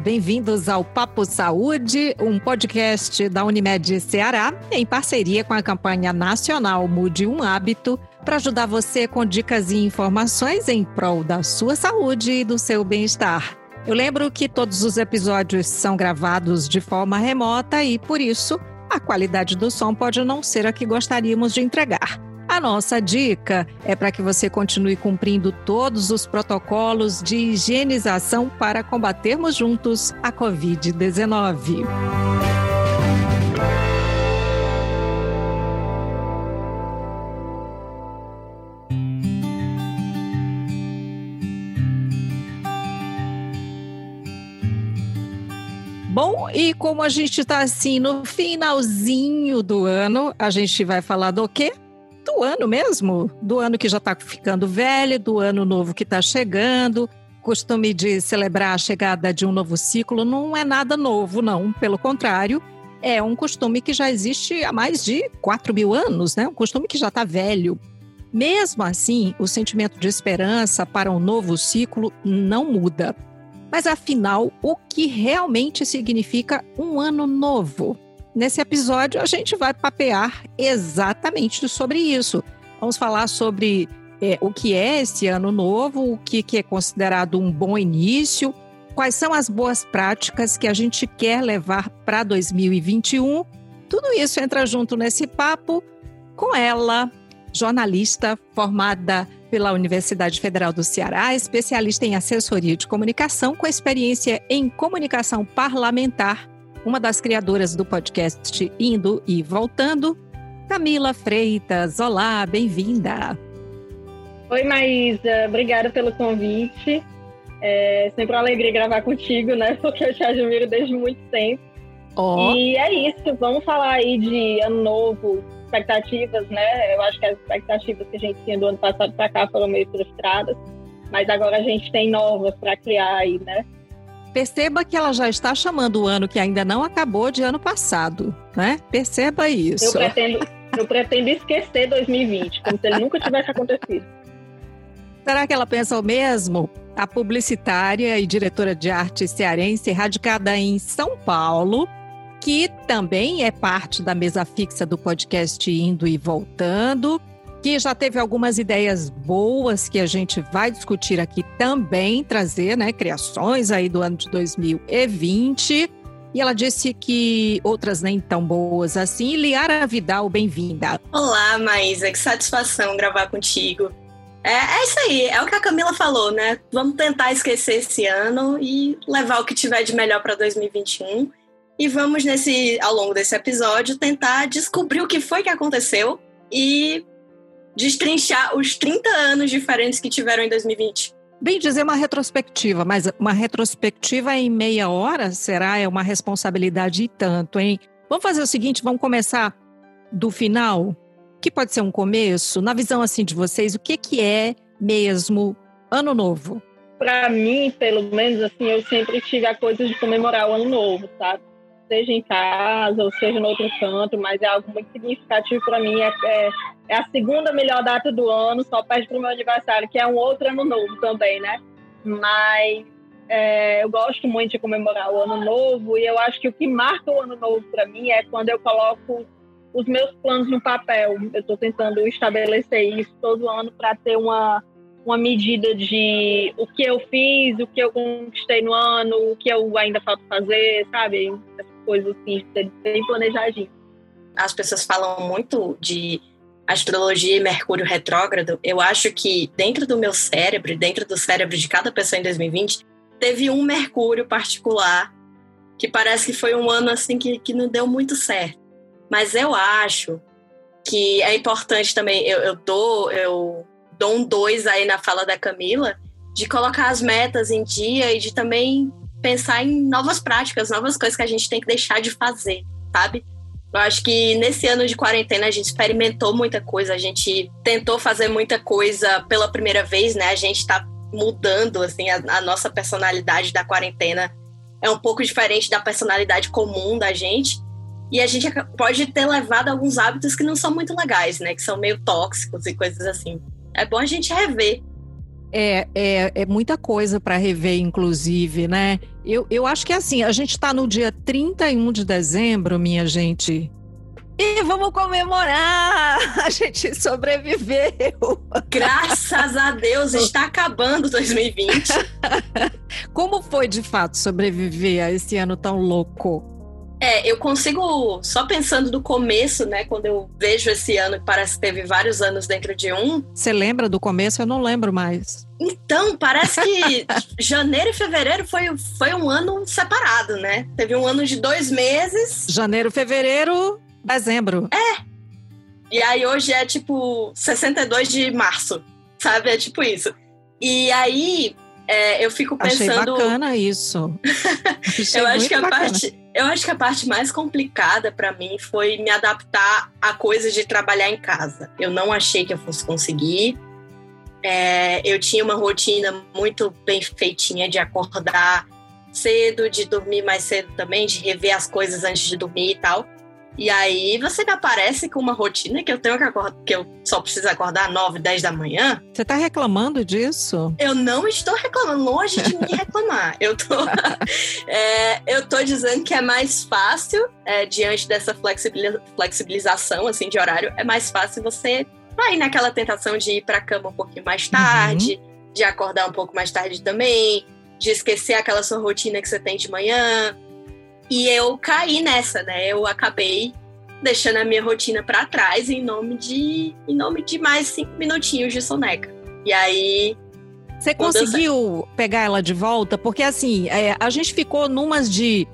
bem-vindos ao Papo Saúde, um podcast da Unimed Ceará, em parceria com a campanha nacional Mude um Hábito, para ajudar você com dicas e informações em prol da sua saúde e do seu bem-estar. Eu lembro que todos os episódios são gravados de forma remota e, por isso, a qualidade do som pode não ser a que gostaríamos de entregar. Nossa dica é para que você continue cumprindo todos os protocolos de higienização para combatermos juntos a Covid-19. Bom, e como a gente está assim no finalzinho do ano, a gente vai falar do quê? Do ano mesmo, do ano que já está ficando velho, do ano novo que está chegando. Costume de celebrar a chegada de um novo ciclo não é nada novo, não. Pelo contrário, é um costume que já existe há mais de 4 mil anos, né? Um costume que já está velho. Mesmo assim, o sentimento de esperança para um novo ciclo não muda. Mas afinal, o que realmente significa um ano novo? Nesse episódio, a gente vai papear exatamente sobre isso. Vamos falar sobre é, o que é esse ano novo, o que, que é considerado um bom início, quais são as boas práticas que a gente quer levar para 2021. Tudo isso entra junto nesse papo com ela, jornalista formada pela Universidade Federal do Ceará, especialista em assessoria de comunicação, com experiência em comunicação parlamentar uma das criadoras do podcast Indo e Voltando, Camila Freitas. Olá, bem-vinda. Oi, Maísa, obrigada pelo convite. É sempre uma alegria gravar contigo, né? Porque eu te admiro desde muito tempo. Oh. E é isso, vamos falar aí de ano novo, expectativas, né? Eu acho que as expectativas que a gente tinha do ano passado para cá foram meio frustradas, mas agora a gente tem novas para criar aí, né? Perceba que ela já está chamando o ano que ainda não acabou de ano passado, né? Perceba isso. Eu pretendo, eu pretendo esquecer 2020, como se ele nunca tivesse acontecido. Será que ela pensa o mesmo? A publicitária e diretora de arte cearense, radicada em São Paulo, que também é parte da mesa fixa do podcast Indo e Voltando, que já teve algumas ideias boas que a gente vai discutir aqui também, trazer, né, criações aí do ano de 2020. E ela disse que outras nem tão boas assim. Liara Vidal, bem-vinda. Olá, Maísa, que satisfação gravar contigo. É, é, isso aí, é o que a Camila falou, né? Vamos tentar esquecer esse ano e levar o que tiver de melhor para 2021. E vamos, nesse, ao longo desse episódio, tentar descobrir o que foi que aconteceu e destrinchar os 30 anos diferentes que tiveram em 2020. Bem dizer uma retrospectiva, mas uma retrospectiva em meia hora será é uma responsabilidade e tanto, hein? Vamos fazer o seguinte, vamos começar do final, que pode ser um começo, na visão assim de vocês, o que que é mesmo ano novo? Para mim, pelo menos assim, eu sempre tive a coisa de comemorar o ano novo, sabe? seja em casa ou seja no outro canto, mas é algo muito significativo para mim. É, é, é, a segunda melhor data do ano, só perde para o meu aniversário, que é um outro ano novo também, né? Mas é, eu gosto muito de comemorar o ano novo e eu acho que o que marca o ano novo para mim é quando eu coloco os meus planos no papel. Eu estou tentando estabelecer isso todo ano para ter uma uma medida de o que eu fiz, o que eu conquistei no ano, o que eu ainda falta fazer, sabe? coisas assim, bem planejadinho. As pessoas falam muito de astrologia e Mercúrio retrógrado. Eu acho que dentro do meu cérebro, dentro do cérebro de cada pessoa em 2020, teve um Mercúrio particular que parece que foi um ano assim que, que não deu muito certo. Mas eu acho que é importante também, eu, eu dou, eu dou um dois aí na fala da Camila, de colocar as metas em dia e de também pensar em novas práticas, novas coisas que a gente tem que deixar de fazer, sabe? Eu acho que nesse ano de quarentena a gente experimentou muita coisa, a gente tentou fazer muita coisa pela primeira vez, né? A gente está mudando, assim, a, a, nossa personalidade da quarentena é um pouco diferente da personalidade comum da gente. E a gente pode ter levado alguns hábitos que não são muito legais, né? Que são meio tóxicos e coisas assim. É bom a gente rever É, é, é muita coisa para rever, inclusive, né? Eu, eu acho que é assim, a gente está no dia 31 de dezembro, minha gente. E vamos comemorar! A gente sobreviveu! Graças a Deus, está acabando 2020. Como foi de fato sobreviver a esse ano tão louco? É, eu consigo, só pensando do começo, né? Quando eu vejo esse ano, que parece que teve vários anos dentro de um. Você lembra do começo? Eu não lembro mais. Então, parece que janeiro e fevereiro foi, foi um ano separado, né? Teve um ano de dois meses. Janeiro, fevereiro, dezembro. É. E aí hoje é tipo 62 de março, sabe? É tipo isso. E aí é, eu fico pensando. Achei bacana isso. eu acho que a bacana. parte eu acho que a parte mais complicada para mim foi me adaptar à coisa de trabalhar em casa. Eu não achei que eu fosse conseguir. É, eu tinha uma rotina muito bem feitinha de acordar cedo, de dormir mais cedo também, de rever as coisas antes de dormir e tal. E aí você me aparece com uma rotina que eu tenho que acordar, que eu só preciso acordar 9, 10 da manhã. Você tá reclamando disso? Eu não estou reclamando, longe de me reclamar. Eu tô, é, eu tô dizendo que é mais fácil, é, diante dessa flexibilização assim, de horário, é mais fácil você cair naquela tentação de ir pra cama um pouquinho mais tarde, uhum. de acordar um pouco mais tarde também, de esquecer aquela sua rotina que você tem de manhã. E eu caí nessa, né? Eu acabei deixando a minha rotina para trás em nome de em nome de mais cinco minutinhos de soneca. E aí você conseguiu pegar ela de volta? Porque assim, é, a gente ficou numas de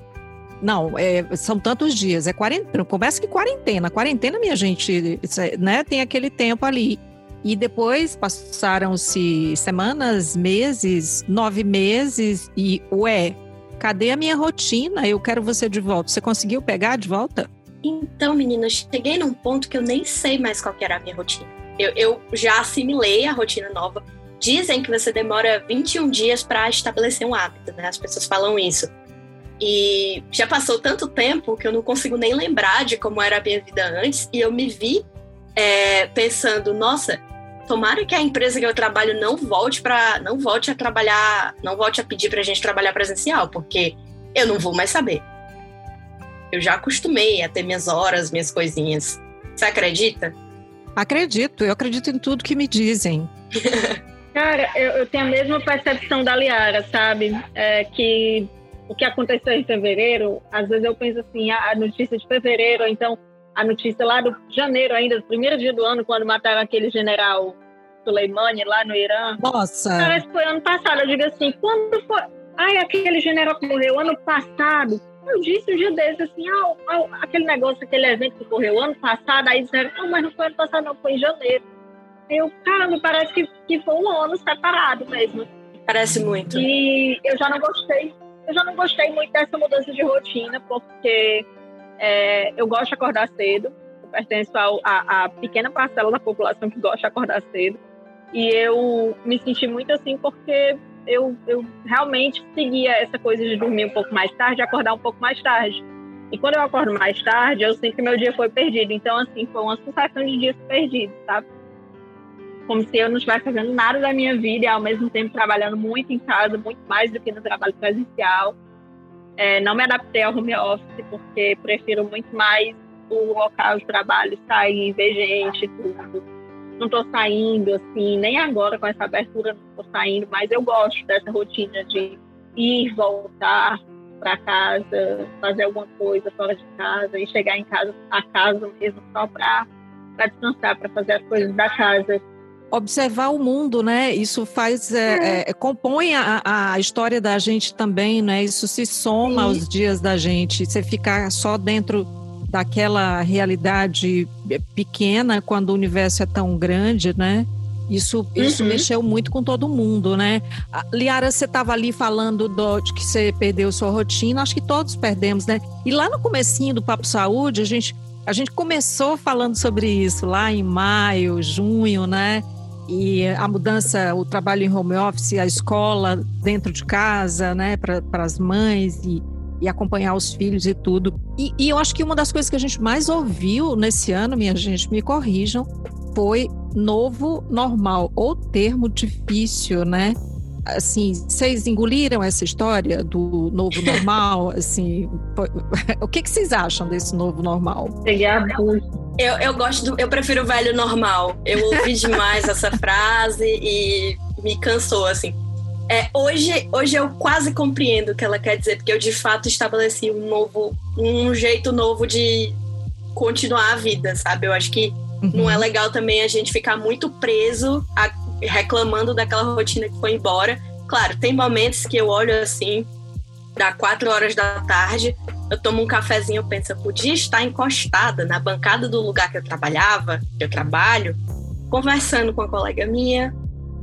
não, é, são tantos dias, é quarentena, começa que quarentena, quarentena, minha gente, é, né, tem aquele tempo ali. E depois passaram-se semanas, meses, nove meses, e ué, Cadê a minha rotina? Eu quero você de volta. Você conseguiu pegar de volta? Então, menina, cheguei num ponto que eu nem sei mais qual era a minha rotina. Eu, eu já assimilei a rotina nova. Dizem que você demora 21 dias para estabelecer um hábito, né? As pessoas falam isso. E já passou tanto tempo que eu não consigo nem lembrar de como era a minha vida antes. E eu me vi é, pensando, nossa, tomara que a empresa que eu trabalho não volte para não volte a trabalhar, não volte a pedir para a gente trabalhar presencial, porque eu não vou mais saber. Eu já acostumei a ter minhas horas, minhas coisinhas. Você acredita? Acredito, eu acredito em tudo que me dizem. Cara, eu, eu, tenho a mesma percepção da Liara, sabe? É, que o que aconteceu em fevereiro, às vezes eu penso assim, a notícia de fevereiro, então a notícia lá do janeiro ainda, do primeiro dia do ano, quando mataram aquele general Soleimani lá no Irã. Nossa! Parece que foi ano passado. Eu digo assim, quando foi... Ai, aquele general que morreu ano passado. Eu disse um dia desses assim, ah, ah, aquele negócio, aquele evento que ocorreu ano passado, aí disseram, não, mas não foi ano passado, não, foi em janeiro. Eu, caramba, parece que, que foi um ano separado mesmo. Parece muito. E eu já não gostei, eu já não gostei muito dessa mudança de rotina, porque é, eu gosto de acordar cedo, eu pertenço à pequena parcela da população que gosta de acordar cedo. E eu me senti muito assim porque eu, eu realmente seguia essa coisa de dormir um pouco mais tarde, acordar um pouco mais tarde. E quando eu acordo mais tarde, eu sinto que meu dia foi perdido. Então, assim, foi uma sucessão de dias perdidos, sabe? Como se eu não estivesse fazendo nada da minha vida e, ao mesmo tempo, trabalhando muito em casa, muito mais do que no trabalho presencial. É, não me adaptei ao home office porque prefiro muito mais o local de trabalho, sair, ver gente, tudo. Não estou saindo, assim, nem agora com essa abertura não estou saindo, mas eu gosto dessa rotina de ir, voltar para casa, fazer alguma coisa fora de casa e chegar em casa, a casa mesmo, só para descansar, para fazer as coisas da casa observar o mundo, né? Isso faz é, é. É, compõe a, a, história da gente também, né? Isso se soma Sim. aos dias da gente. Você ficar só dentro daquela realidade pequena quando o universo é tão grande, né? Isso, isso uhum. mexeu muito com todo mundo, né? Liara, você estava ali falando do, de que você perdeu sua rotina, acho que todos perdemos, né? E lá no comecinho do Papo Saúde, a gente, a gente começou falando sobre isso, lá em maio, junho, né? E a mudança, o trabalho em home office, a escola dentro de casa, né, para as mães e, e acompanhar os filhos e tudo. E, e, eu acho que uma das coisas que a gente mais ouviu nesse ano, minha gente, me corrijam, foi novo normal, ou termo difícil, né? Assim, vocês engoliram essa história do novo normal? assim, o que, que vocês acham desse novo normal? Eu, eu gosto do, eu prefiro o velho normal. Eu ouvi demais essa frase e me cansou, assim. É, hoje, hoje eu quase compreendo o que ela quer dizer, porque eu de fato estabeleci um novo, um jeito novo de continuar a vida, sabe? Eu acho que uhum. não é legal também a gente ficar muito preso a, reclamando daquela rotina que foi embora. Claro, tem momentos que eu olho assim, dá quatro horas da tarde, eu tomo um cafezinho, eu penso, eu podia estar encostada na bancada do lugar que eu trabalhava, que eu trabalho, conversando com uma colega minha,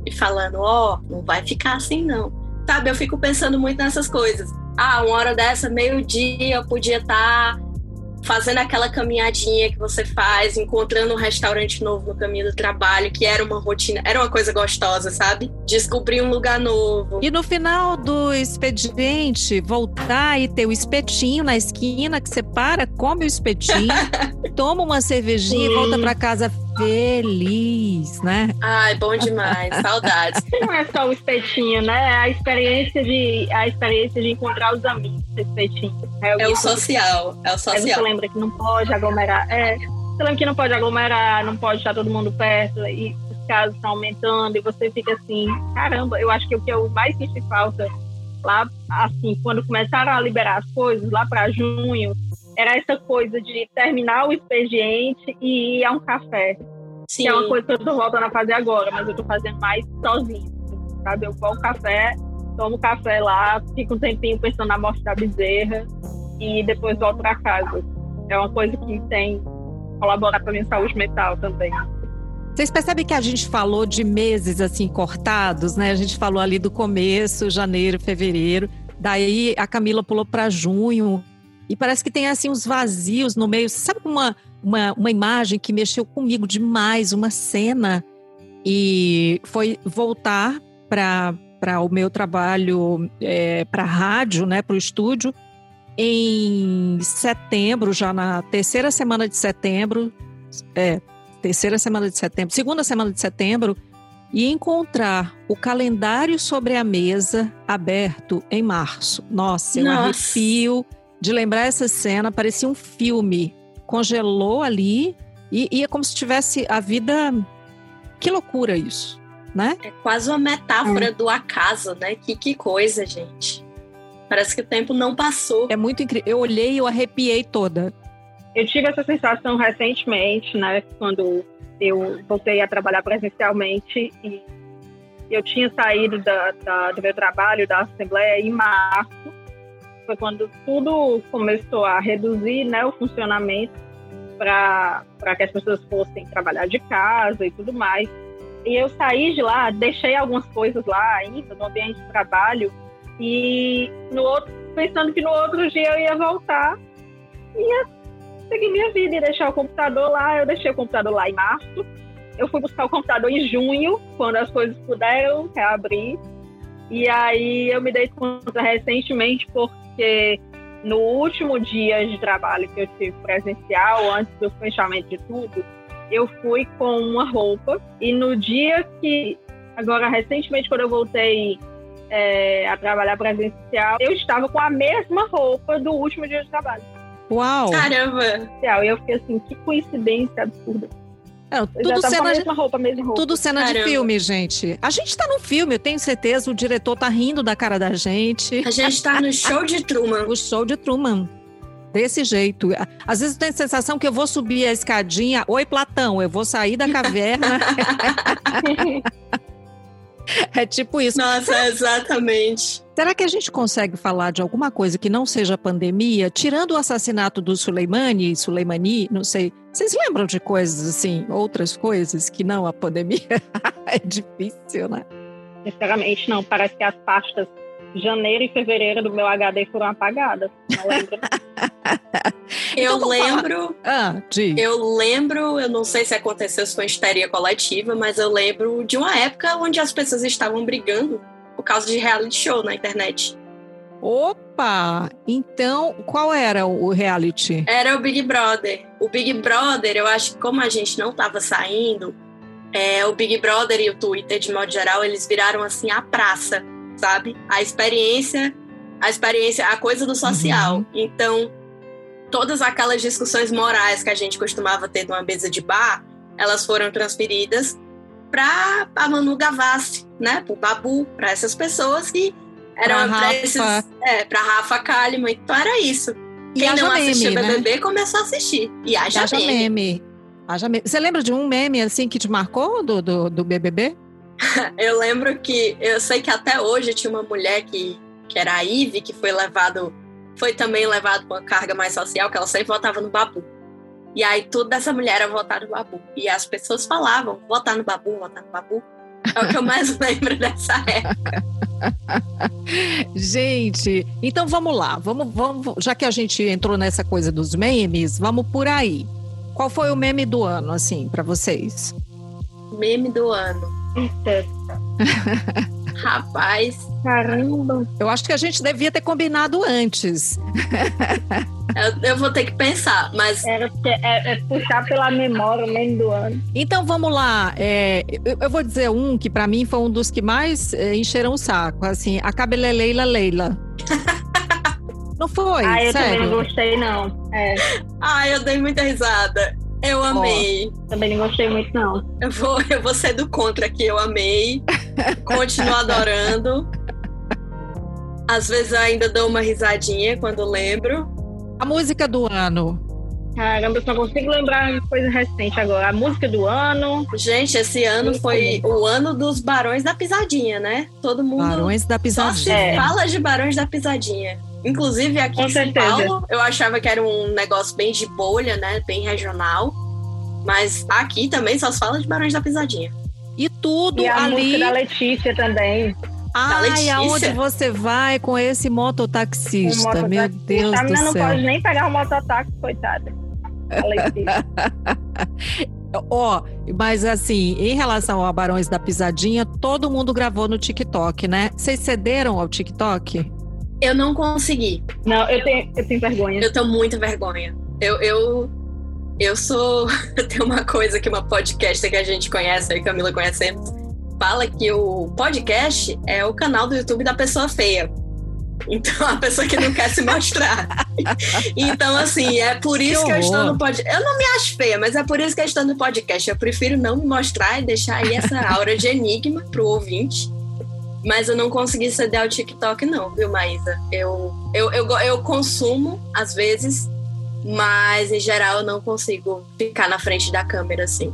e falando, ó, oh, não vai ficar assim não. Sabe, eu fico pensando muito nessas coisas. Ah, uma hora dessa, meio-dia, eu podia estar tá fazendo aquela caminhadinha que você faz, encontrando um restaurante novo no caminho do trabalho, que era uma rotina, era uma coisa gostosa, sabe? Descobrir um lugar novo. E no final do expediente, voltar e ter o espetinho na esquina que você para, come o espetinho, toma uma cervejinha Sim. e volta para casa feliz, né? Ai, bom demais, saudades. Não é só o espetinho, né? É a experiência de a experiência de encontrar os amigos, espetinho. É o, é o social, é o social. Aí você lembra que não pode aglomerar, é. Você lembra que não pode aglomerar, não pode estar todo mundo perto e os casos estão aumentando e você fica assim, caramba, eu acho que o que eu mais senti falta lá, assim, quando começaram a liberar as coisas, lá para junho, era essa coisa de terminar o expediente e ir a um café. Sim. Que é uma coisa que eu tô voltando a fazer agora, mas eu tô fazendo mais sozinha, assim, sabe? Eu vou ao café, tomo café lá, fico um tempinho pensando na morte da bezerra e depois volto para casa. É uma coisa que tem colaborar para minha saúde mental também. Vocês percebem que a gente falou de meses assim cortados, né? A gente falou ali do começo, janeiro, fevereiro. Daí a Camila pulou para junho, e parece que tem assim uns vazios no meio. Sabe uma, uma, uma imagem que mexeu comigo demais, uma cena, e foi voltar para o meu trabalho é, para rádio, né, para o estúdio, em setembro, já na terceira semana de setembro, é, terceira semana de setembro, segunda semana de setembro, e encontrar o calendário sobre a mesa aberto em março. Nossa, eu Nossa. arrepio de lembrar essa cena, parecia um filme. Congelou ali e, e é como se tivesse a vida. Que loucura isso, né? É quase uma metáfora é. do acaso, né? Que, que coisa, gente. Parece que o tempo não passou. É muito incrível. Eu olhei e eu arrepiei toda. Eu tive essa sensação recentemente, né? Quando eu voltei a trabalhar presencialmente e eu tinha saído da, da, do meu trabalho, da Assembleia, em março foi quando tudo começou a reduzir né, o funcionamento para que as pessoas fossem trabalhar de casa e tudo mais. E eu saí de lá, deixei algumas coisas lá ainda no ambiente de trabalho e no outro, pensando que no outro dia eu ia voltar ia seguir minha vida e deixar o computador lá. Eu deixei o computador lá em março. Eu fui buscar o computador em junho, quando as coisas puderam reabrir. E aí eu me dei conta recentemente porque porque no último dia de trabalho que eu tive presencial, antes do fechamento de tudo, eu fui com uma roupa e no dia que, agora recentemente, quando eu voltei é, a trabalhar presencial, eu estava com a mesma roupa do último dia de trabalho. Uau! Caramba! E eu fiquei assim, que coincidência absurda. Não, tudo cena, de, roupa, tudo cena de filme, gente. A gente tá no filme, eu tenho certeza, o diretor tá rindo da cara da gente. A gente tá no show de Truman. O show de Truman. Desse jeito. Às vezes eu tenho a sensação que eu vou subir a escadinha. Oi, Platão, eu vou sair da caverna. É tipo isso. Nossa, exatamente. Será que a gente consegue falar de alguma coisa que não seja pandemia, tirando o assassinato do Suleimani, Suleimani, não sei. Vocês lembram de coisas assim, outras coisas que não a pandemia? é difícil, né? Sinceramente, não. Parece que as pastas janeiro e fevereiro do meu HD foram apagadas. Não lembro. eu então, lembro. Ah, eu lembro, eu não sei se aconteceu se foi histeria coletiva, mas eu lembro de uma época onde as pessoas estavam brigando por causa de reality show na internet. Opa! Então, qual era o reality? Era o Big Brother. O Big Brother, eu acho que como a gente não estava saindo, é, o Big Brother e o Twitter, de modo geral, eles viraram assim a praça, sabe? A experiência, a experiência, a coisa do social. Uhum. Então, todas aquelas discussões morais que a gente costumava ter numa mesa de bar, elas foram transferidas para a Manu Gavassi, né? Para o Babu, para essas pessoas que eram para esses, é, para Rafa Kalimann. Então era isso. E Quem não meme, BBB né? começou a assistir. E haja, haja meme. meme. Haja meme. Você lembra de um meme assim que te marcou do, do, do BBB? eu lembro que eu sei que até hoje tinha uma mulher que, que era a Ive, que foi levado, foi também levado com uma carga mais social, que ela sempre votava no Babu. E aí tudo dessa mulher era votar no Babu. E as pessoas falavam, votar no Babu, votar no Babu. É o que eu mais lembro dessa época. gente, então vamos lá. Vamos, vamos, já que a gente entrou nessa coisa dos memes, vamos por aí. Qual foi o meme do ano, assim, para vocês? Meme do ano. Rapaz. Caramba. Eu acho que a gente devia ter combinado antes. eu, eu, vou ter que pensar, mas. Era, é, é, puxar pela memória o meme do ano. Então vamos lá. É, eu, eu, vou dizer um que para mim foi um dos que mais é, encheram o saco. Assim, a cabeleleila Leila. Não foi? Ah, eu sério? também não gostei, não. É. Ah, eu dei muita risada. Eu amei. Oh, também não gostei muito, não. Eu vou, eu vou ser do contra aqui, eu amei. Continuo adorando. Às vezes eu ainda dou uma risadinha quando lembro. A música do ano. Caramba, eu só consigo lembrar uma coisa recente agora. A música do ano. Gente, esse ano foi o ano dos Barões da Pisadinha, né? Todo mundo. Barões da Pisadinha. Só se fala de Barões da Pisadinha. Inclusive aqui Com em São Paulo, eu achava que era um negócio bem de bolha, né? Bem regional. Mas aqui também só se fala de Barões da Pisadinha. E tudo e a ali. música da Letícia também. Ai, aonde você vai com esse mototaxista? Um Meu Deus a do céu. não pode nem pegar o mototáxi, coitada. Ó, oh, mas assim, em relação a Barões da Pisadinha, todo mundo gravou no TikTok, né? Vocês cederam ao TikTok? Eu não consegui. Não, eu tenho, eu tenho vergonha. Eu tenho muita vergonha. Eu, eu, eu sou. Tem uma coisa que uma podcast que a gente conhece, aí Camila conhecemos, fala que o podcast é o canal do YouTube da pessoa feia. Então, a pessoa que não quer se mostrar. então, assim, é por isso que, que eu estou no podcast. Eu não me acho feia, mas é por isso que eu estou no podcast. Eu prefiro não me mostrar e deixar aí essa aura de enigma pro ouvinte. Mas eu não consegui ceder ao TikTok, não, viu, Maísa? Eu, eu, eu, eu consumo, às vezes, mas em geral eu não consigo ficar na frente da câmera, assim.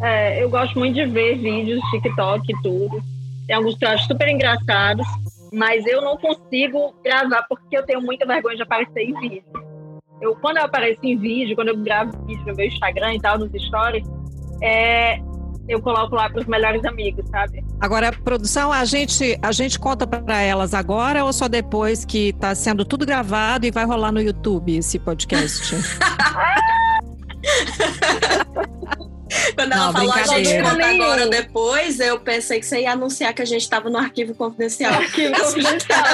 É, eu gosto muito de ver vídeos, TikTok e tudo. Tem alguns que eu acho super engraçados, mas eu não consigo gravar porque eu tenho muita vergonha de aparecer em vídeo. Eu, quando eu apareço em vídeo, quando eu gravo vídeo no meu Instagram e tal, nos stories, é, eu coloco lá para os melhores amigos, sabe? Agora, produção, a gente, a gente conta para elas agora ou só depois que está sendo tudo gravado e vai rolar no YouTube esse podcast? Quando ela Não, falou a gente conta agora depois, eu pensei que você ia anunciar que a gente estava no arquivo confidencial. Arquivo confidencial.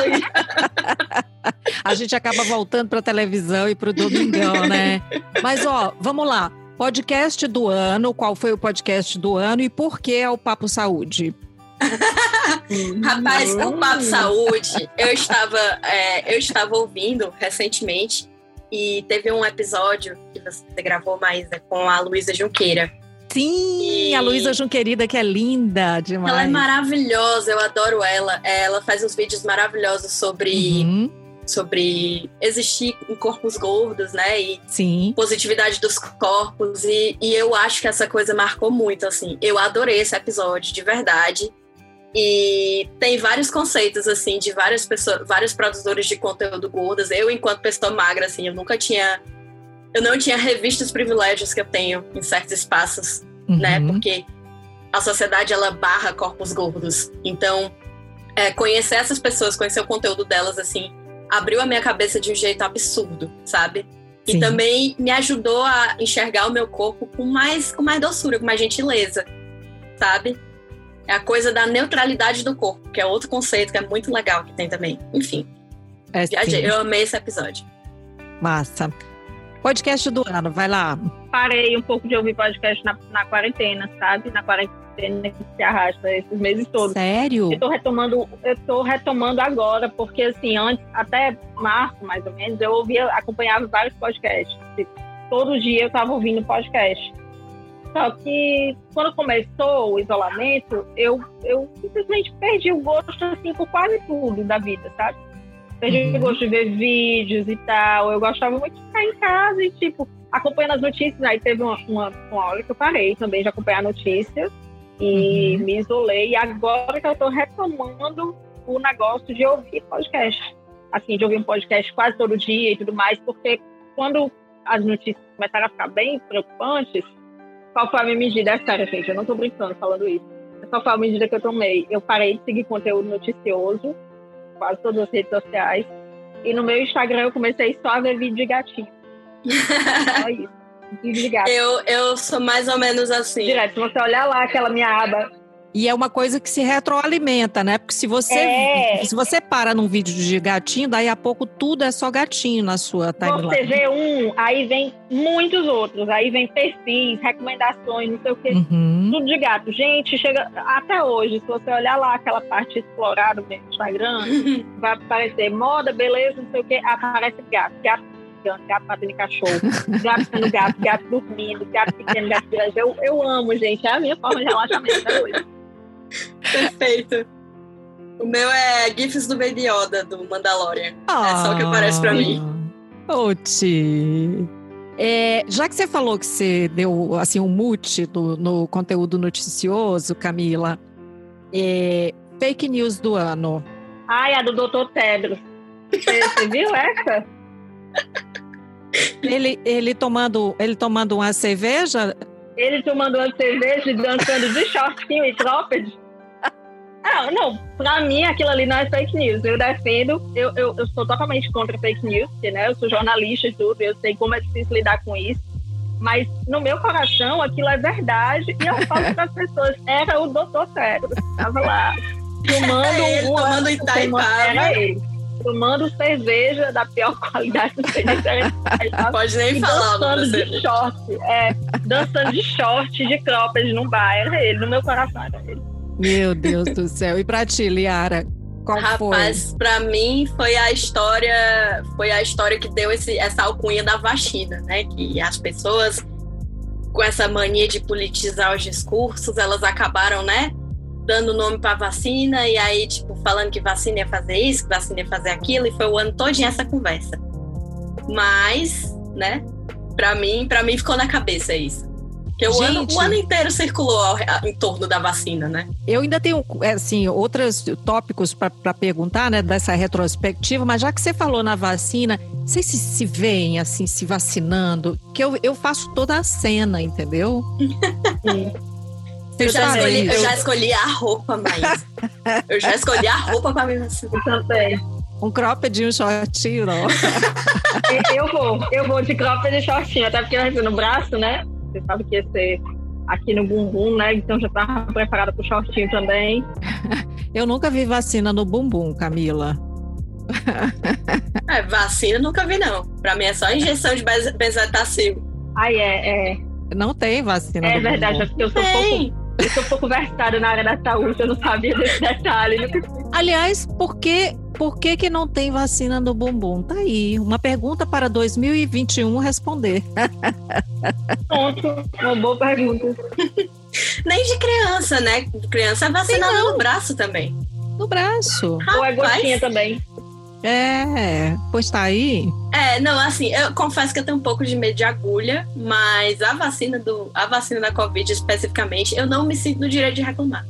a gente acaba voltando para televisão e para o domingão, né? Mas ó, vamos lá. Podcast do ano, qual foi o podcast do ano e por que é o Papo Saúde? Rapaz, o Papo Saúde, eu estava, é, eu estava ouvindo recentemente e teve um episódio que você gravou mais né, com a Luísa Junqueira. Sim, e... a Luísa Junquerida, que é linda demais. Ela é maravilhosa, eu adoro ela. Ela faz uns vídeos maravilhosos sobre uhum sobre existir em corpos gordos, né? E Sim. positividade dos corpos. E, e eu acho que essa coisa marcou muito, assim. Eu adorei esse episódio, de verdade. E tem vários conceitos, assim, de várias pessoas, vários produtores de conteúdo gordas. Eu, enquanto pessoa magra, assim, eu nunca tinha. Eu não tinha revisto os privilégios que eu tenho em certos espaços, né? uhum. né? Porque a sociedade, ela barra corpos gordos. Então, é, conhecer essas pessoas, conhecer o conteúdo delas, assim, abriu a minha cabeça de um jeito absurdo, sabe? E Sim. também me ajudou a enxergar o meu corpo com mais, com mais doçura, com mais gentileza, sabe? É a coisa da neutralidade do corpo, que é outro conceito que é muito legal que tem também. Enfim. É, viajei. Eu amei esse episódio. Massa. Podcast do ano, vai lá. Parei um pouco de ouvir podcast na, na quarentena, sabe? Na quarentena que se arrasta esses meses todos. Sério? Eu tô retomando, eu tô retomando agora, porque assim, antes, até março, mais ou menos, eu ouvia, acompanhava vários podcasts. Todo dia eu tava ouvindo podcast. Só que quando começou o isolamento, eu, eu simplesmente perdi o gosto assim por quase tudo da vida, sabe? Perdi uhum. o gosto de ver vídeos e tal. Eu gostava muito de ficar em casa e, tipo, acompanhando as notícias. Aí teve uma, uma, uma hora que eu parei também de acompanhar notícias e uhum. me isolei. E agora que eu tô retomando o negócio de ouvir podcast. Assim, de ouvir um podcast quase todo dia e tudo mais, porque quando as notícias começaram a ficar bem preocupantes, qual foi a minha medida? É sério, gente, eu não tô brincando falando isso. Qual foi a medida que eu tomei? Eu parei de seguir conteúdo noticioso, quase todas as redes sociais, e no meu Instagram eu comecei só a ver vídeo de gatinho. só isso. Vídeo de gato. Eu, eu sou mais ou menos assim. Direto, se você olhar lá aquela minha aba e é uma coisa que se retroalimenta, né? Porque se você é. se você para num vídeo de gatinho, daí a pouco tudo é só gatinho na sua timeline. Você vê um, aí vem muitos outros, aí vem perfis, recomendações, não sei o quê, uhum. tudo de gato. Gente, chega até hoje, se você olhar lá aquela parte explorada do Instagram, vai aparecer moda, beleza, não sei o quê, aparece gato, gato gato batendo cachorro, gato sendo gato, gato dormindo, gato pequeno, gato grande. Eu, eu amo, gente. É a minha forma de relaxamento até hoje. Perfeito. O meu é GIFs do Baby Yoda, do Mandalorian. Ah, é só o que aparece pra mim. Oti. É, já que você falou que você deu assim um mute do, no conteúdo noticioso, Camila, é, fake news do ano. Ai, a do Dr. Tedros. Você, você viu essa? Ele, ele, tomando, ele tomando uma cerveja ele tomando uma cerveja e dançando de shortinho e cropped. Não, não, pra mim aquilo ali não é fake news. Eu defendo, eu, eu, eu sou totalmente contra fake news, porque, né, eu sou jornalista e tudo, eu sei como é difícil lidar com isso. Mas no meu coração aquilo é verdade e eu falo para as pessoas, era o doutor Cedro, estava lá, tomando é ele, uma, tomando Itaipava. Era ele tomando cerveja da pior qualidade do Pode nem falar dançando de short, é, dançando de short, de cropped num bar, era ele, no meu coração era ele. Meu Deus do céu. E pra ti, Liara? Qual Rapaz, foi? pra mim foi a história, foi a história que deu esse, essa alcunha da vacina, né? Que as pessoas com essa mania de politizar os discursos, elas acabaram, né? Dando nome para vacina e aí, tipo, falando que vacina ia fazer isso, que vacina ia fazer aquilo, e foi o ano todo essa conversa. Mas, né, para mim, para mim ficou na cabeça isso. Porque o, ano, o ano inteiro circulou ao, em torno da vacina, né? Eu ainda tenho, é, assim, outros tópicos para perguntar, né, dessa retrospectiva, mas já que você falou na vacina, vocês se, se veem, assim, se vacinando, que eu, eu faço toda a cena, entendeu? Eu já, escolhi, eu já escolhi a roupa mais. eu já escolhi a roupa pra mim também. Um cropped e um shortinho, não. eu vou, eu vou de cropped e shortinho, até porque vai ser no braço, né? Você sabe que ia ser aqui no bumbum, né? Então já tava preparada pro shortinho também. eu nunca vi vacina no bumbum, Camila. é, vacina nunca vi, não. Pra mim é só injeção de bezetacil. Ai, é, é. Não tem vacina. É verdade, bumbum. é porque eu sou tem. pouco eu sou um pouco versada na área da saúde, eu não sabia desse detalhe. Aliás, por que, por que, que não tem vacina no bumbum? Tá aí, uma pergunta para 2021 responder. Pronto, uma boa pergunta. Nem de criança, né? Criança é vacinada no braço também. No braço. Ou é gotinha também. É, pois tá aí. É, não, assim, eu confesso que eu tenho um pouco de medo de agulha, mas a vacina do, a vacina da Covid especificamente, eu não me sinto no direito de reclamar.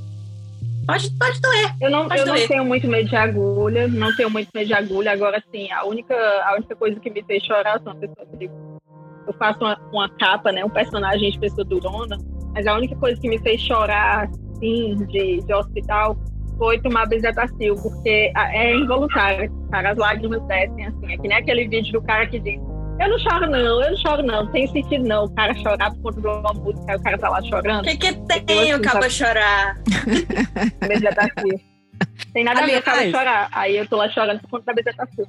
Pode, pode doer. Eu não, pode eu doer. não tenho muito medo de agulha, não tenho muito medo de agulha. Agora, sim, a única, a única coisa que me fez chorar são pessoas que eu faço uma, uma capa, né, um personagem de pessoa durona, mas a única coisa que me fez chorar, assim, de, de hospital foi tomar bezetacil, porque é involuntário, cara, as lágrimas descem assim, é que nem aquele vídeo do cara que diz eu não choro não, eu não choro não, tem sentido não, o cara chorar por conta de uma música, o cara tá lá chorando. O que que tem o cabo chorar? bezetacil. Tem nada Aliás, a ver com chorar, aí eu tô lá chorando por conta da bezetacil.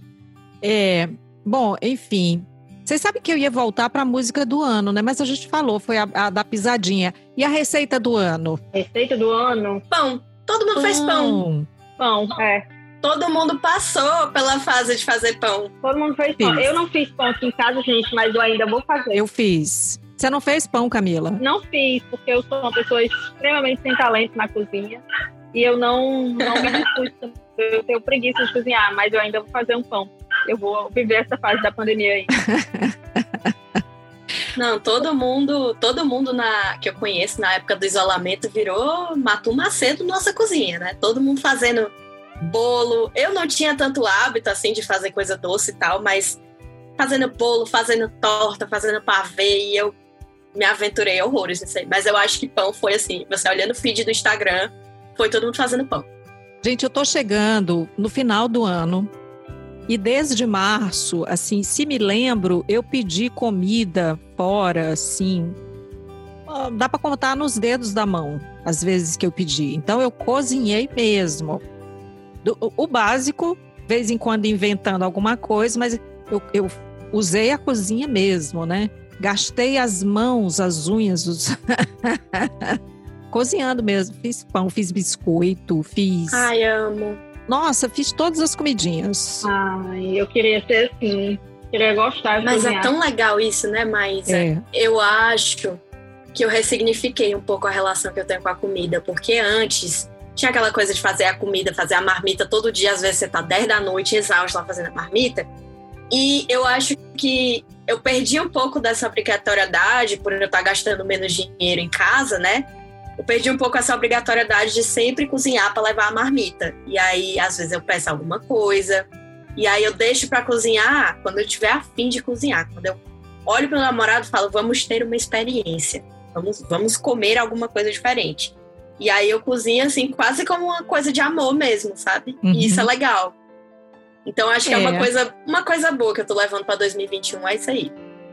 É, bom, enfim, Vocês sabem que eu ia voltar para a música do ano, né? Mas a gente falou, foi a, a, da pisadinha. E a receita do ano? Receita do ano? Pão. Todo mundo pão. fez pão. Pão, é. Todo mundo passou pela fase de fazer pão. Todo mundo fez fiz. pão. Eu não fiz pão aqui em casa, gente, mas eu ainda vou fazer. Eu fiz. Você não fez pão, Camila? Não fiz, porque eu sou uma pessoa extremamente sem talento na cozinha. E eu não, não me discuto. Eu tenho preguiça de cozinhar, mas eu ainda vou fazer um pão. Eu vou viver essa fase da pandemia aí. Não, todo mundo, todo mundo na, que eu conheço na época do isolamento virou Matu Macedo nossa cozinha, né? Todo mundo fazendo bolo. Eu não tinha tanto hábito assim de fazer coisa doce e tal, mas fazendo bolo, fazendo torta, fazendo pavê, e eu me aventurei horrores nisso aí. Mas eu acho que pão foi assim, você olhando o feed do Instagram, foi todo mundo fazendo pão. Gente, eu tô chegando no final do ano. E desde março, assim, se me lembro, eu pedi comida fora, assim, dá para contar nos dedos da mão as vezes que eu pedi. Então eu cozinhei mesmo. o básico, vez em quando inventando alguma coisa, mas eu, eu usei a cozinha mesmo, né? Gastei as mãos, as unhas, os... cozinhando mesmo. Fiz pão, fiz biscoito, fiz. Ai, amo. Nossa, fiz todas as comidinhas. Ai, eu queria ser assim. Queria gostar de Mas é cozinhar. é tão legal isso, né, Maísa? É. Eu acho que eu ressignifiquei um pouco a relação que eu tenho com a comida, porque antes tinha aquela coisa de fazer a comida, fazer a marmita todo dia, às vezes você tá 10 da noite exausto lá fazendo a marmita. E eu acho que eu perdi um pouco dessa obrigatoriedade por eu estar gastando menos dinheiro em casa, né? Eu perdi um pouco essa obrigatoriedade de sempre cozinhar para levar a marmita. E aí, às vezes, eu peço alguma coisa. E aí, eu deixo para cozinhar quando eu tiver afim de cozinhar. Quando eu olho pro namorado e falo, vamos ter uma experiência. Vamos, vamos comer alguma coisa diferente. E aí, eu cozinho, assim, quase como uma coisa de amor mesmo, sabe? Uhum. E isso é legal. Então acho que é, é uma, coisa, uma coisa boa que eu tô levando para 2021, é isso aí.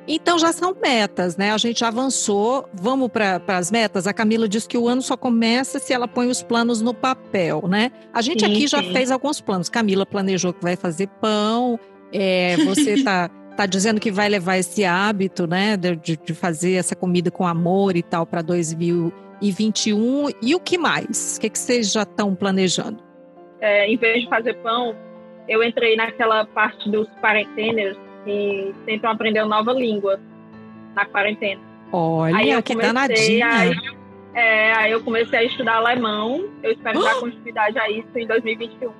Então já são metas, né? A gente avançou, vamos para as metas. A Camila disse que o ano só começa se ela põe os planos no papel, né? A gente sim, aqui sim. já fez alguns planos. Camila planejou que vai fazer pão, é, você está tá dizendo que vai levar esse hábito, né, de, de fazer essa comida com amor e tal para 2021. E o que mais? O que, que vocês já estão planejando? É, em vez de fazer pão, eu entrei naquela parte dos quarenteners que tentam aprender uma nova língua na quarentena. Olha, aí eu que danadinha. Aí, é, aí eu comecei a estudar alemão. Eu espero dar continuidade a isso em 2021.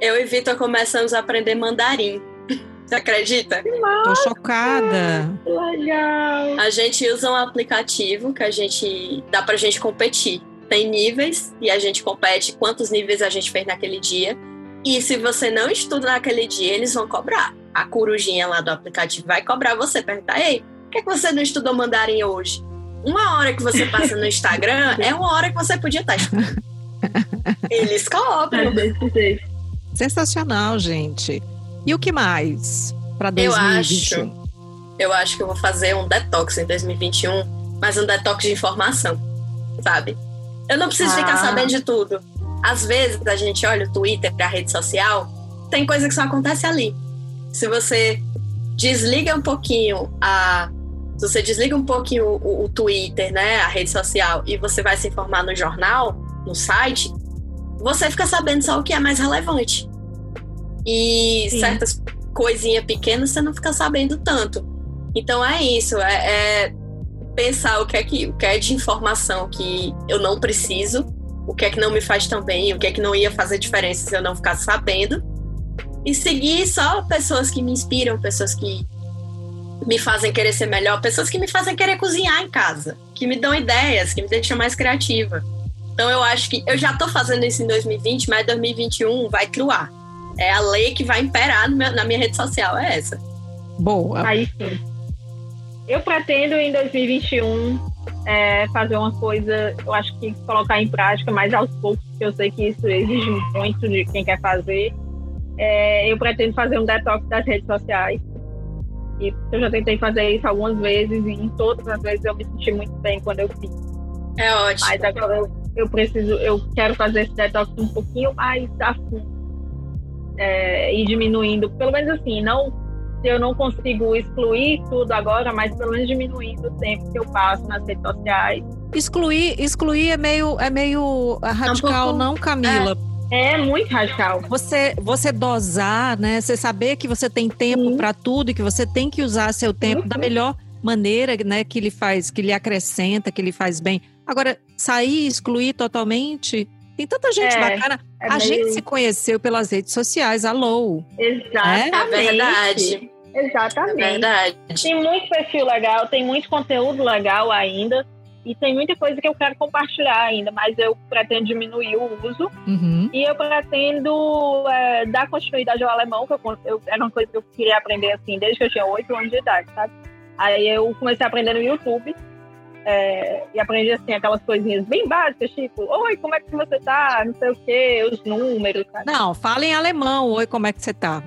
Eu e Vitor começamos a aprender mandarim. Você acredita? Tô chocada. Legal. A gente usa um aplicativo que a gente dá pra gente competir. Tem níveis e a gente compete quantos níveis a gente fez naquele dia. E se você não estuda naquele dia, eles vão cobrar. A corujinha lá do aplicativo vai cobrar você, perguntar: ei, por que, você não estudou mandarim hoje? Uma hora que você passa no Instagram é uma hora que você podia estar estudando. Eles cobram. É Sensacional, gente. E o que mais para 2021? Eu acho, eu acho que eu vou fazer um detox em 2021, mas um detox de informação, sabe? Eu não preciso ah. ficar sabendo de tudo. Às vezes a gente olha o Twitter, a rede social, tem coisa que só acontece ali. Se você desliga um pouquinho a. Se você desliga um pouquinho o, o Twitter, né, a rede social, e você vai se informar no jornal, no site, você fica sabendo só o que é mais relevante. E Sim. certas coisinhas pequenas você não fica sabendo tanto. Então é isso, é, é pensar o que é que o que é de informação que eu não preciso o que é que não me faz tão bem, o que é que não ia fazer diferença se eu não ficasse sabendo. E seguir só pessoas que me inspiram, pessoas que me fazem querer ser melhor, pessoas que me fazem querer cozinhar em casa, que me dão ideias, que me deixam mais criativa. Então eu acho que eu já estou fazendo isso em 2020, mas 2021 vai truar. É a lei que vai imperar meu, na minha rede social, é essa. Boa. Aí sim. Eu pretendo em 2021 é, fazer uma coisa, eu acho que colocar em prática mais aos poucos, porque eu sei que isso exige muito de quem quer fazer. É, eu pretendo fazer um detox das redes sociais. E eu já tentei fazer isso algumas vezes e em todas as vezes eu me senti muito bem quando eu fiz. É ótimo. Mas agora eu, eu preciso, eu quero fazer esse detox um pouquinho mais a fundo. É, e diminuindo, pelo menos assim, não eu não consigo excluir tudo agora, mas pelo menos diminuindo o tempo que eu passo nas redes sociais. Excluir, excluir é meio, é meio radical, um pouco, não, Camila? É, é, muito radical. Você, você dosar, né? Você saber que você tem tempo para tudo e que você tem que usar seu tempo uhum. da melhor maneira, né? Que lhe faz, que lhe acrescenta, que lhe faz bem. Agora, sair, excluir totalmente, tem tanta gente é, bacana. É a meio... gente se conheceu pelas redes sociais, alô. Exatamente. É verdade. Exatamente. É verdade. Tem muito perfil legal, tem muito conteúdo legal ainda. E tem muita coisa que eu quero compartilhar ainda, mas eu pretendo diminuir o uso. Uhum. E eu pretendo é, dar continuidade ao alemão, que eu, eu, era uma coisa que eu queria aprender assim desde que eu tinha 8 anos de idade, sabe? Aí eu comecei a aprender no YouTube. É, e aprendi assim aquelas coisinhas bem básicas, tipo, oi, como é que você tá? Não sei o quê, os números. Sabe? Não, fala em alemão, oi, como é que você tá?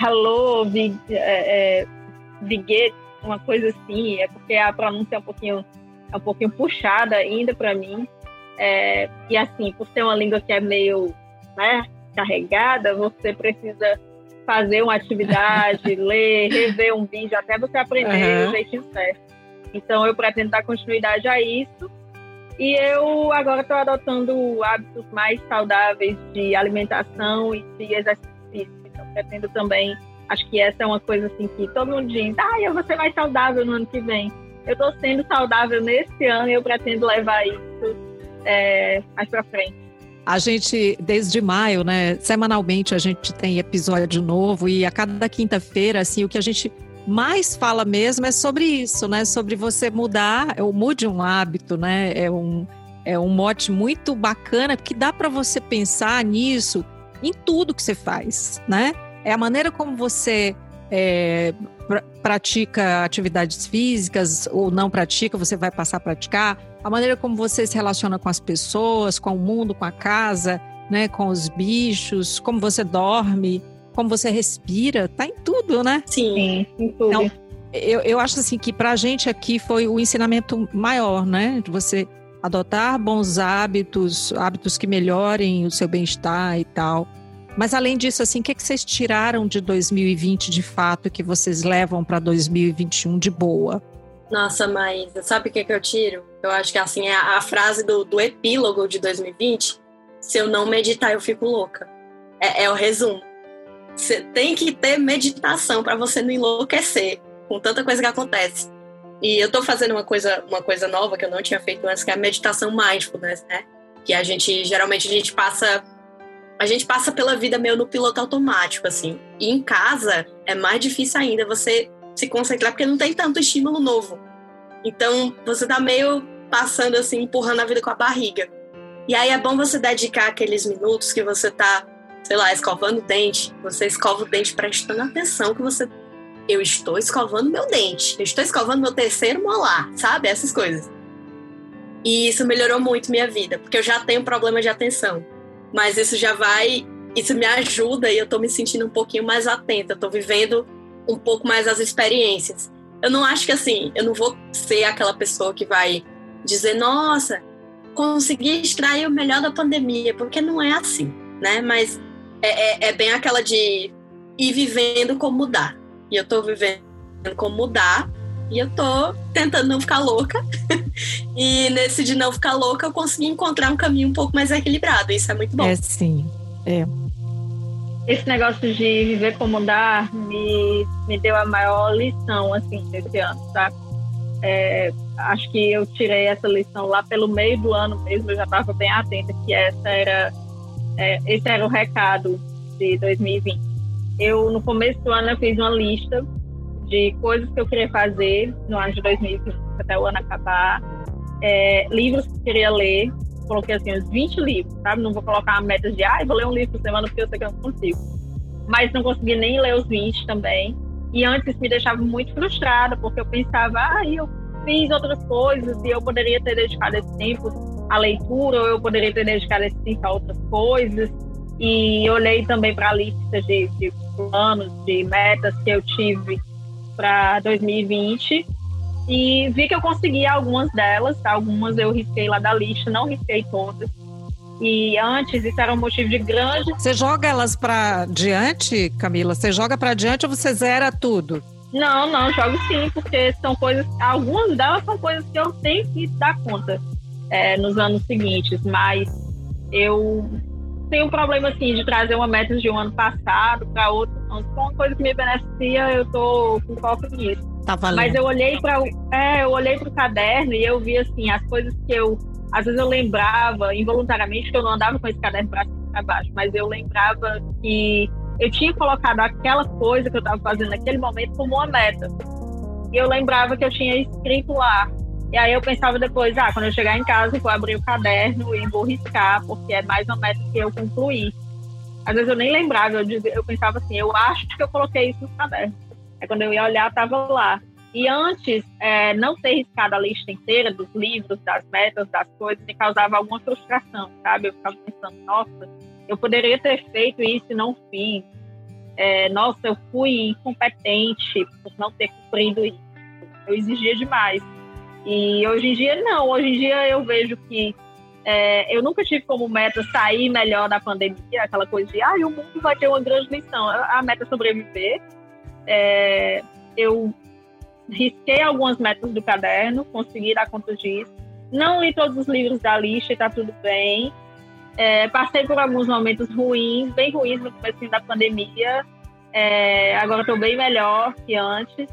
Hello, wie, é, é, wie uma coisa assim, é porque a pronúncia é um pouquinho, é um pouquinho puxada ainda para mim. É, e assim, por ser uma língua que é meio né, carregada, você precisa fazer uma atividade, ler, rever um vídeo, até você aprender uhum. o jeitinho certo. Então eu pretendo dar continuidade a isso. E eu agora estou adotando hábitos mais saudáveis de alimentação e de exercício físico pretendo também. Acho que essa é uma coisa assim que todo mundo diz: ah, eu vou ser mais saudável no ano que vem. Eu estou sendo saudável nesse ano e eu pretendo levar isso é, mais para frente. A gente, desde maio, né, semanalmente a gente tem episódio novo e a cada quinta-feira, assim, o que a gente mais fala mesmo é sobre isso, né? Sobre você mudar, é o mude um hábito, né? É um, é um mote muito bacana, porque dá para você pensar nisso em tudo que você faz, né? É a maneira como você é, pratica atividades físicas ou não pratica, você vai passar a praticar. A maneira como você se relaciona com as pessoas, com o mundo, com a casa, né? Com os bichos, como você dorme, como você respira, tá em tudo, né? Sim, em tudo. Então, eu, eu acho assim que para a gente aqui foi o ensinamento maior, né? De você adotar bons hábitos, hábitos que melhorem o seu bem-estar e tal. Mas além disso, assim, o que, que vocês tiraram de 2020 de fato que vocês levam para 2021 de boa? Nossa, mas sabe o que, que eu tiro? Eu acho que assim é a, frase do, do epílogo de 2020. Se eu não meditar, eu fico louca. É, é o resumo. Você tem que ter meditação para você não enlouquecer com tanta coisa que acontece. E eu tô fazendo uma coisa, uma coisa nova que eu não tinha feito antes, que é a meditação mindfulness, né? Que a gente, geralmente, a gente passa a gente passa pela vida meio no piloto automático, assim. E em casa é mais difícil ainda você se concentrar, porque não tem tanto estímulo novo. Então, você tá meio passando assim, empurrando a vida com a barriga. E aí é bom você dedicar aqueles minutos que você tá, sei lá, escovando o dente. Você escova o dente prestando atenção que você eu estou escovando meu dente, eu estou escovando meu terceiro molar, sabe? Essas coisas. E isso melhorou muito minha vida, porque eu já tenho problema de atenção. Mas isso já vai, isso me ajuda e eu estou me sentindo um pouquinho mais atenta, estou vivendo um pouco mais as experiências. Eu não acho que assim, eu não vou ser aquela pessoa que vai dizer, nossa, consegui extrair o melhor da pandemia, porque não é assim, né? Mas é, é, é bem aquela de ir vivendo como mudar. E eu tô vivendo como mudar. E eu tô tentando não ficar louca. e nesse de não ficar louca, eu consegui encontrar um caminho um pouco mais equilibrado. Isso é muito bom. É sim. É. Esse negócio de viver como mudar me, me deu a maior lição, assim, desse ano, tá? É, acho que eu tirei essa lição lá pelo meio do ano mesmo, eu já estava bem atenta que essa era, é, esse era o recado de 2020 eu no começo do ano eu fiz uma lista de coisas que eu queria fazer no ano de 2020 até o ano acabar, é, livros que eu queria ler, coloquei assim uns 20 livros, sabe? Não vou colocar uma meta de, ah, vou ler um livro por semana porque eu sei que eu não consigo. Mas não consegui nem ler os 20 também. E antes me deixava muito frustrada, porque eu pensava, ah, eu fiz outras coisas e eu poderia ter dedicado esse tempo à leitura, ou eu poderia ter dedicado esse tempo a outras coisas. E olhei também para a lista de, de planos, de metas que eu tive para 2020 e vi que eu consegui algumas delas, algumas eu risquei lá da lista, não risquei todas. E antes isso era um motivo de grande. Você joga elas para diante, Camila? Você joga para diante ou você zera tudo? Não, não, jogo sim, porque são coisas. Algumas delas são coisas que eu tenho que dar conta é, nos anos seguintes, mas eu tenho um problema assim de trazer uma meta de um ano passado para outro. Então, uma coisa que me beneficia, eu tô com foco nisso. Tá valendo. Mas eu olhei para é, eu olhei para o caderno e eu vi assim as coisas que eu às vezes eu lembrava involuntariamente que eu não andava com esse caderno para cima e para baixo, mas eu lembrava que eu tinha colocado aquela coisa que eu estava fazendo naquele momento como uma meta. E eu lembrava que eu tinha escrito lá. E aí eu pensava depois, ah, quando eu chegar em casa, eu vou abrir o caderno e vou riscar, porque é mais uma meta que eu concluí. Às vezes eu nem lembrava, eu, pensava assim, eu acho que eu coloquei isso no caderno. Aí quando eu ia olhar, estava lá. E antes, é, não ter riscado a lista inteira dos livros, das metas, das coisas, me causava alguma frustração, sabe? Eu ficava pensando, nossa, eu poderia ter feito isso e não fiz. É, nossa, eu fui incompetente por não ter cumprido isso. Eu exigia demais. E hoje em dia, não. Hoje em dia eu vejo que é, eu nunca tive como meta sair melhor da pandemia, aquela coisa de, ah, o mundo vai ter uma grande lição. A meta é sobreviver. É, eu risquei algumas metas do caderno, consegui dar conta disso. Não li todos os livros da lista e tá tudo bem. É, passei por alguns momentos ruins, bem ruins no começo da pandemia. É, agora estou bem melhor que antes.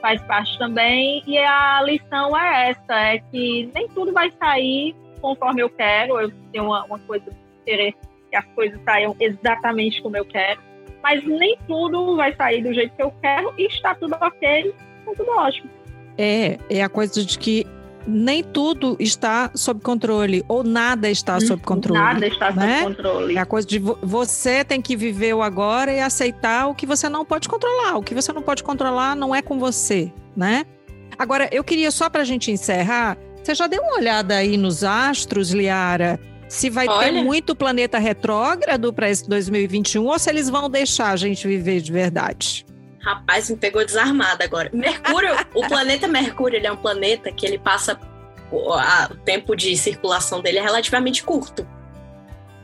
Faz parte também. E a lição é essa: é que nem tudo vai sair conforme eu quero. Eu tenho uma, uma coisa de querer que as coisas saiam exatamente como eu quero. Mas nem tudo vai sair do jeito que eu quero e está tudo ok tá tudo ótimo. É, é a coisa de que nem tudo está sob controle ou nada está sob controle. Nada está né? sob controle. É a coisa de vo você tem que viver o agora e aceitar o que você não pode controlar. O que você não pode controlar não é com você, né? Agora, eu queria só para a gente encerrar, você já deu uma olhada aí nos astros, Liara? Se vai Olha. ter muito planeta retrógrado para esse 2021 ou se eles vão deixar a gente viver de verdade? Rapaz, me pegou desarmada agora. Mercúrio, o planeta Mercúrio, ele é um planeta que ele passa o, tempo de circulação dele é relativamente curto.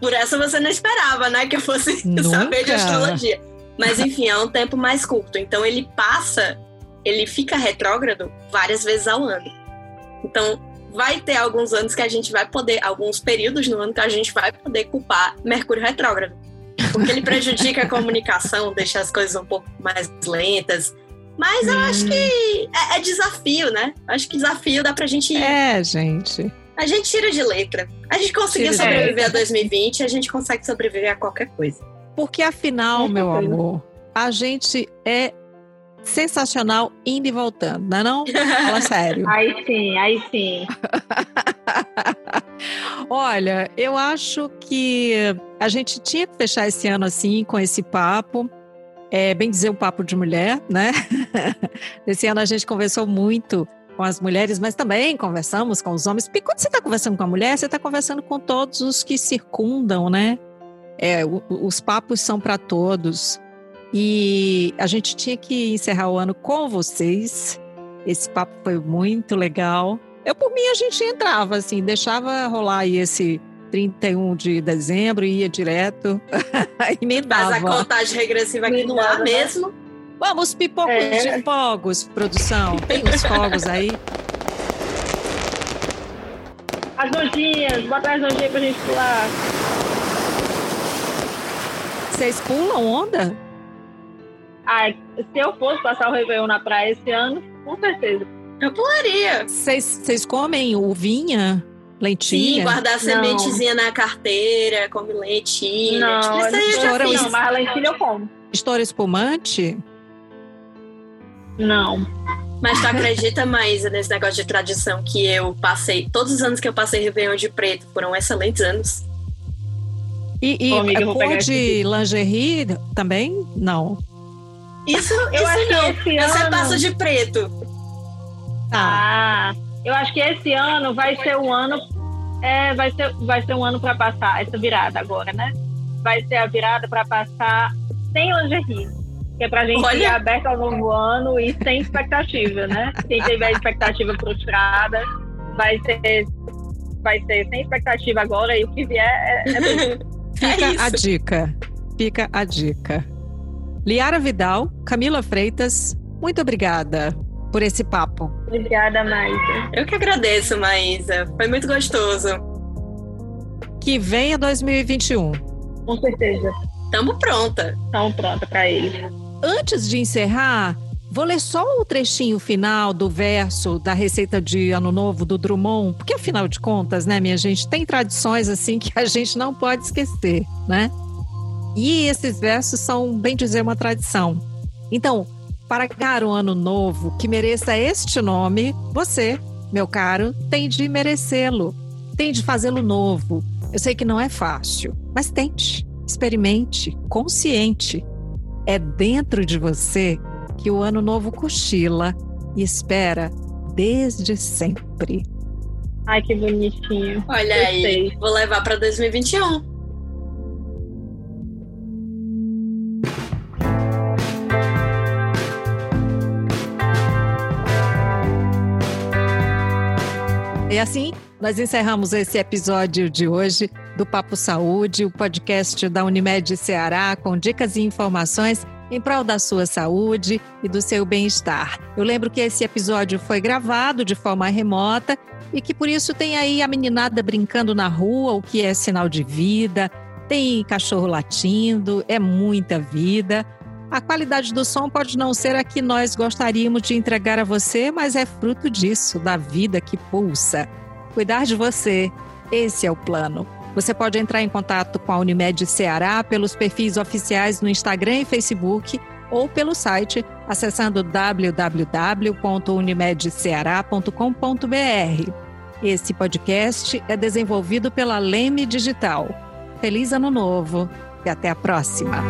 Por essa você não esperava, né, que eu fosse Nunca. saber de astrologia. Mas enfim, é um tempo mais curto. Então ele passa, ele fica retrógrado várias vezes ao ano. Então vai ter alguns anos que a gente vai poder, alguns períodos no ano que a gente vai poder culpar Mercúrio retrógrado porque ele prejudica a comunicação, deixa as coisas um pouco mais lentas. Mas eu hum. acho que é, é, desafio, né? Acho que desafio dá pra gente ir. É, gente. A gente tira de letra. A gente conseguiu tira sobreviver a 2020, a gente consegue sobreviver a qualquer coisa. Porque afinal, meu amor, a gente é sensacional indo e voltando, não é não? Fala sério. Aí sim, aí sim. Olha, eu acho que a gente tinha que fechar esse ano assim, com esse papo. É, bem dizer, um papo de mulher, né? esse ano a gente conversou muito com as mulheres, mas também conversamos com os homens. Porque quando você está conversando com a mulher, você está conversando com todos os que circundam, né? É, os papos são para todos. E a gente tinha que encerrar o ano com vocês. Esse papo foi muito legal. Eu, por mim, a gente entrava, assim, deixava rolar aí esse 31 de dezembro, ia direto, emendava. Faz a contagem regressiva aqui no ar mesmo. Vamos, pipocos é. de fogos, produção. Tem os fogos aí. As nojinhas, bota as nojinhas pra gente pular. Vocês pulam onda? Ah, se eu fosse passar o Réveillon na praia esse ano, com certeza. Eu pularia. Vocês comem uvinha? Lentilha? Sim, guardar sementezinha na carteira, come lentilha. Não, isso aí estoura, já não, mas a lentilha eu como. Estoura espumante? Não. Mas tu acredita, Maísa, nesse negócio de tradição que eu passei, todos os anos que eu passei Réveillon de preto foram excelentes anos. E, e amiga, a cor de lingerie também? Não. Isso, eu isso acho não. que esse ano... Você passa de preto. Ah. ah, eu acho que esse ano vai ser um ano... É, vai ser, vai ser um ano para passar essa virada agora, né? Vai ser a virada para passar sem lingerie. Que é pra gente Olha. ir aberto ao novo ano e sem expectativa, né? Quem tiver expectativa frustrada vai ser vai ser sem expectativa agora e o que vier é, é Fica é a dica. Fica a dica. Liara Vidal, Camila Freitas, muito obrigada por esse papo. Obrigada, Maísa. Eu que agradeço, Maísa. Foi muito gostoso. Que venha 2021. Com certeza. Tamo pronta. Tamo pronta para ele. Antes de encerrar, vou ler só o trechinho final do verso da receita de Ano Novo do Drummond, porque afinal de contas, né, minha gente, tem tradições assim que a gente não pode esquecer, né? E esses versos são, bem dizer, uma tradição. Então, para ganhar um ano novo que mereça este nome, você, meu caro, tem de merecê-lo, tem de fazê-lo novo. Eu sei que não é fácil, mas tente, experimente, consciente. É dentro de você que o ano novo cochila e espera desde sempre. Ai, que bonitinho. Olha aí, vou levar para 2021. E assim, nós encerramos esse episódio de hoje do Papo Saúde, o podcast da Unimed Ceará, com dicas e informações em prol da sua saúde e do seu bem-estar. Eu lembro que esse episódio foi gravado de forma remota e que por isso tem aí a meninada brincando na rua, o que é sinal de vida, tem cachorro latindo, é muita vida. A qualidade do som pode não ser a que nós gostaríamos de entregar a você, mas é fruto disso, da vida que pulsa. Cuidar de você, esse é o plano. Você pode entrar em contato com a Unimed Ceará pelos perfis oficiais no Instagram e Facebook ou pelo site acessando www.unimedceará.com.br. Esse podcast é desenvolvido pela Leme Digital. Feliz Ano Novo e até a próxima!